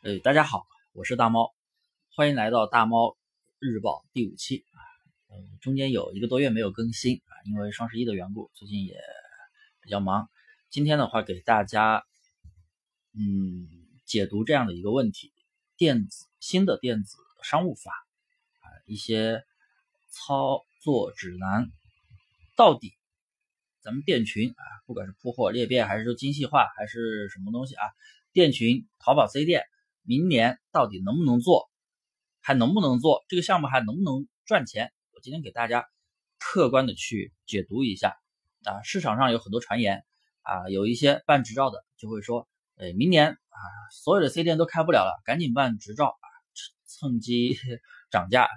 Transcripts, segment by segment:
呃，大家好，我是大猫，欢迎来到大猫日报第五期啊。嗯，中间有一个多月没有更新啊，因为双十一的缘故，最近也比较忙。今天的话，给大家嗯解读这样的一个问题：电子新的电子商务法啊，一些操作指南，到底咱们店群啊，不管是铺货裂变，还是说精细化，还是什么东西啊，店群淘宝 C 店。明年到底能不能做，还能不能做这个项目，还能不能赚钱？我今天给大家客观的去解读一下啊。市场上有很多传言啊，有一些办执照的就会说，哎，明年啊，所有的 C 店都开不了了，赶紧办执照啊，趁机 涨价，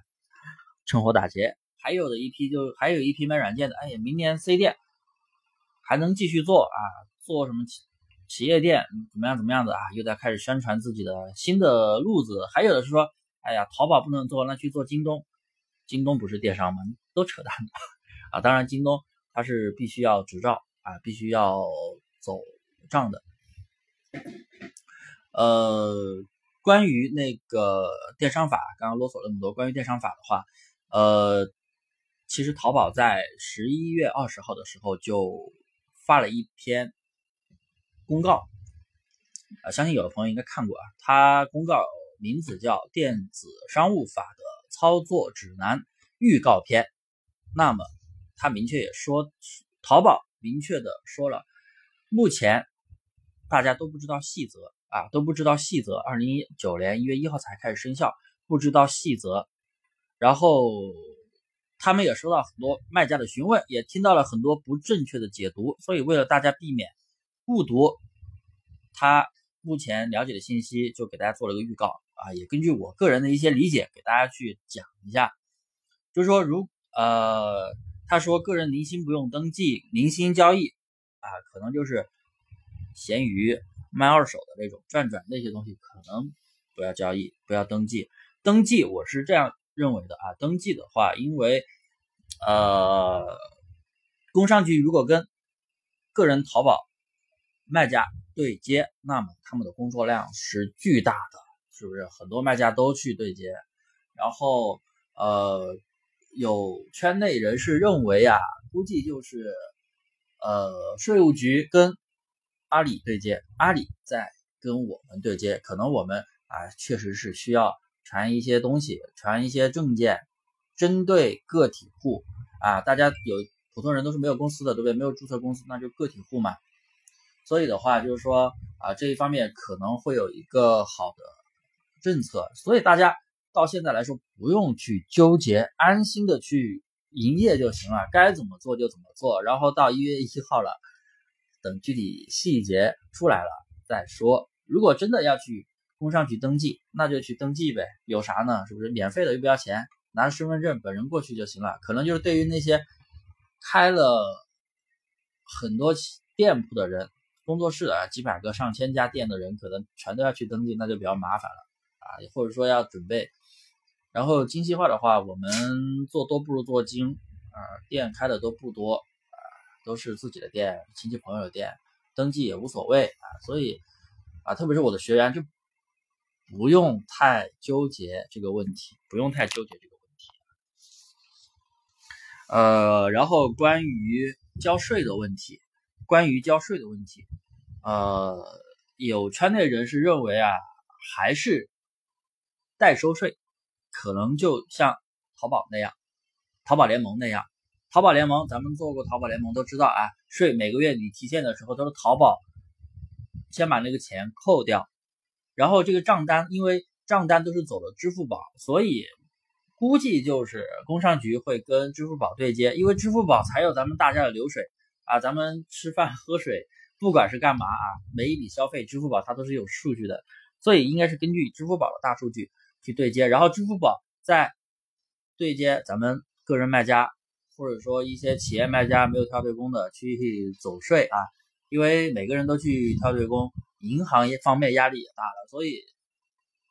趁火打劫。还有的一批就还有一批卖软件的，哎呀，明年 C 店还能继续做啊，做什么？企业店怎么样？怎么样的啊？又在开始宣传自己的新的路子。还有的是说，哎呀，淘宝不能做，那去做京东。京东不是电商吗？都扯淡的啊！当然，京东它是必须要执照啊，必须要走账的。呃，关于那个电商法，刚刚啰嗦了那么多。关于电商法的话，呃，其实淘宝在十一月二十号的时候就发了一篇。公告啊，相信有的朋友应该看过啊。它公告名字叫《电子商务法的操作指南预告片》。那么，它明确也说，淘宝明确的说了，目前大家都不知道细则啊，都不知道细则。二零一九年一月一号才开始生效，不知道细则。然后，他们也收到很多卖家的询问，也听到了很多不正确的解读。所以，为了大家避免。误读他目前了解的信息，就给大家做了个预告啊，也根据我个人的一些理解给大家去讲一下。就是说，如呃，他说个人零星不用登记，零星交易啊，可能就是闲鱼卖二手的那种转转那些东西，可能不要交易，不要登记。登记我是这样认为的啊，登记的话，因为呃，工商局如果跟个人淘宝。卖家对接，那么他们的工作量是巨大的，是不是？很多卖家都去对接，然后呃，有圈内人士认为啊，估计就是呃，税务局跟阿里对接，阿里在跟我们对接，可能我们啊，确实是需要传一些东西，传一些证件，针对个体户啊，大家有普通人都是没有公司的，对不对？没有注册公司，那就个体户嘛。所以的话，就是说啊，这一方面可能会有一个好的政策，所以大家到现在来说不用去纠结，安心的去营业就行了，该怎么做就怎么做。然后到一月一号了，等具体细节出来了再说。如果真的要去工商局登记，那就去登记呗，有啥呢？是不是免费的又不要钱？拿着身份证本人过去就行了。可能就是对于那些开了很多店铺的人。工作室啊，几百个、上千家店的人，可能全都要去登记，那就比较麻烦了啊。或者说要准备，然后精细化的话，我们做多不如做精啊。店开的都不多啊，都是自己的店、亲戚朋友的店，登记也无所谓啊。所以啊，特别是我的学员就不用太纠结这个问题，不用太纠结这个问题。呃，然后关于交税的问题。关于交税的问题，呃，有圈内人士认为啊，还是代收税，可能就像淘宝那样，淘宝联盟那样。淘宝联盟，咱们做过淘宝联盟都知道啊，税每个月你提现的时候都是淘宝先把那个钱扣掉，然后这个账单，因为账单都是走了支付宝，所以估计就是工商局会跟支付宝对接，因为支付宝才有咱们大家的流水。啊，咱们吃饭喝水，不管是干嘛啊，每一笔消费，支付宝它都是有数据的，所以应该是根据支付宝的大数据去对接，然后支付宝再对接咱们个人卖家，或者说一些企业卖家没有跳对工的去走税啊，因为每个人都去跳对工，银行业方面压力也大了，所以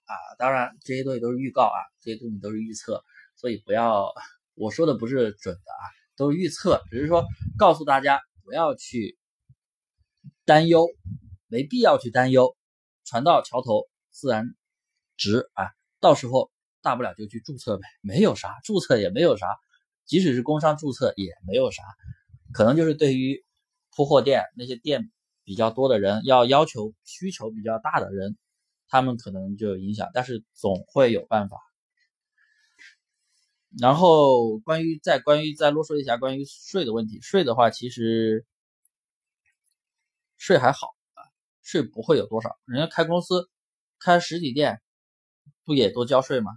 啊，当然这些东西都是预告啊，这些东西都是预测，所以不要我说的不是准的啊，都是预测，只是说告诉大家。不要去担忧，没必要去担忧，船到桥头自然直啊，到时候大不了就去注册呗，没有啥，注册也没有啥，即使是工商注册也没有啥，可能就是对于铺货店那些店比较多的人，要要求需求比较大的人，他们可能就有影响，但是总会有办法。然后关于再关于再啰嗦一下关于税的问题，税的话其实税还好啊，税不会有多少，人家开公司开实体店不也都交税吗？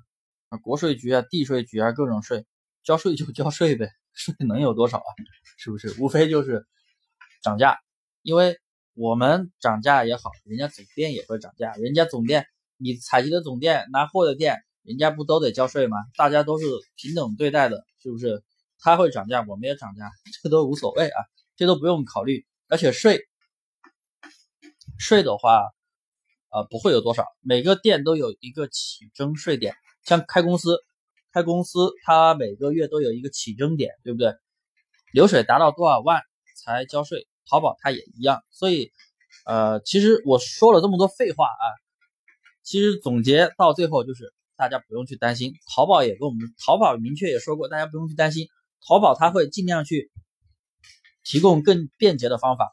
啊，国税局啊、地税局啊各种税，交税就交税呗，税能有多少啊？是不是？无非就是涨价，因为我们涨价也好，人家总店也会涨价，人家总店你采集的总店拿货的店。人家不都得交税吗？大家都是平等对待的，是不是？他会涨价，我们也涨价，这都无所谓啊，这都不用考虑。而且税，税的话，呃，不会有多少，每个店都有一个起征税点。像开公司，开公司它每个月都有一个起征点，对不对？流水达到多少万才交税？淘宝它也一样。所以，呃，其实我说了这么多废话啊，其实总结到最后就是。大家不用去担心，淘宝也跟我们淘宝明确也说过，大家不用去担心，淘宝它会尽量去提供更便捷的方法，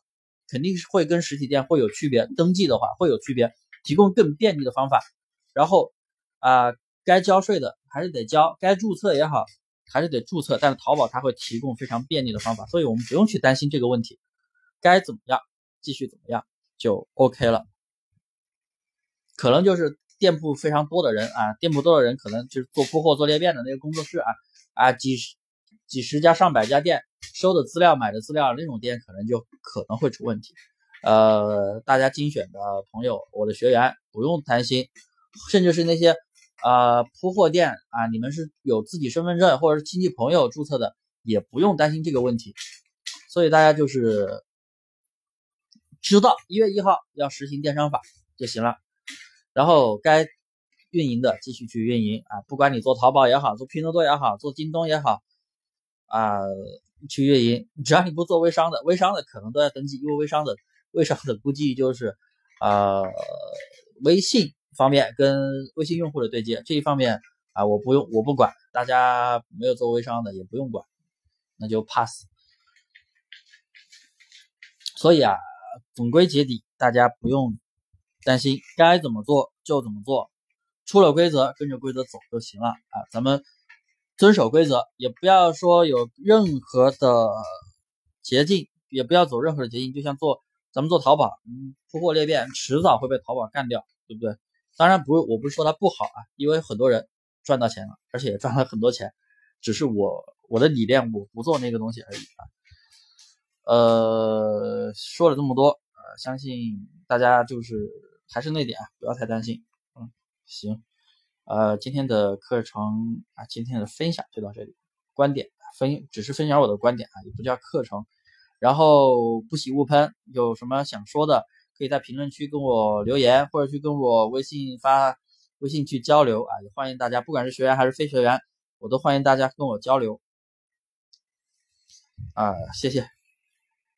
肯定是会跟实体店会有区别，登记的话会有区别，提供更便利的方法。然后啊，该交税的还是得交，该注册也好还是得注册，但是淘宝它会提供非常便利的方法，所以我们不用去担心这个问题，该怎么样继续怎么样就 OK 了，可能就是。店铺非常多的人啊，店铺多的人可能就是做铺货、做裂变的那个工作室啊啊，几十几十家、上百家店收的资料、买的资料那种店，可能就可能会出问题。呃，大家精选的朋友，我的学员不用担心，甚至是那些啊铺货店啊，你们是有自己身份证或者是亲戚朋友注册的，也不用担心这个问题。所以大家就是知道一月一号要实行电商法就行了。然后该运营的继续去运营啊，不管你做淘宝也好，做拼多多也好，做京东也好啊，去运营，只要你不做微商的，微商的可能都要登记，因为微商的微商的估计就是呃微信方面跟微信用户的对接这一方面啊，我不用我不管，大家没有做微商的也不用管，那就 pass。所以啊，总归结底，大家不用。担心该怎么做就怎么做，出了规则跟着规则走就行了啊！咱们遵守规则，也不要说有任何的捷径，也不要走任何的捷径。就像做咱们做淘宝，嗯，铺货裂变，迟早会被淘宝干掉，对不对？当然不，我不是说它不好啊，因为很多人赚到钱了，而且也赚了很多钱，只是我我的理念我不做那个东西而已啊。呃，说了这么多，呃，相信大家就是。还是那点啊，不要太担心。嗯，行，呃，今天的课程啊，今天的分享就到这里。观点分只是分享我的观点啊，也不叫课程。然后不喜勿喷，有什么想说的，可以在评论区跟我留言，或者去跟我微信发微信去交流啊。也欢迎大家，不管是学员还是非学员，我都欢迎大家跟我交流。啊，谢谢。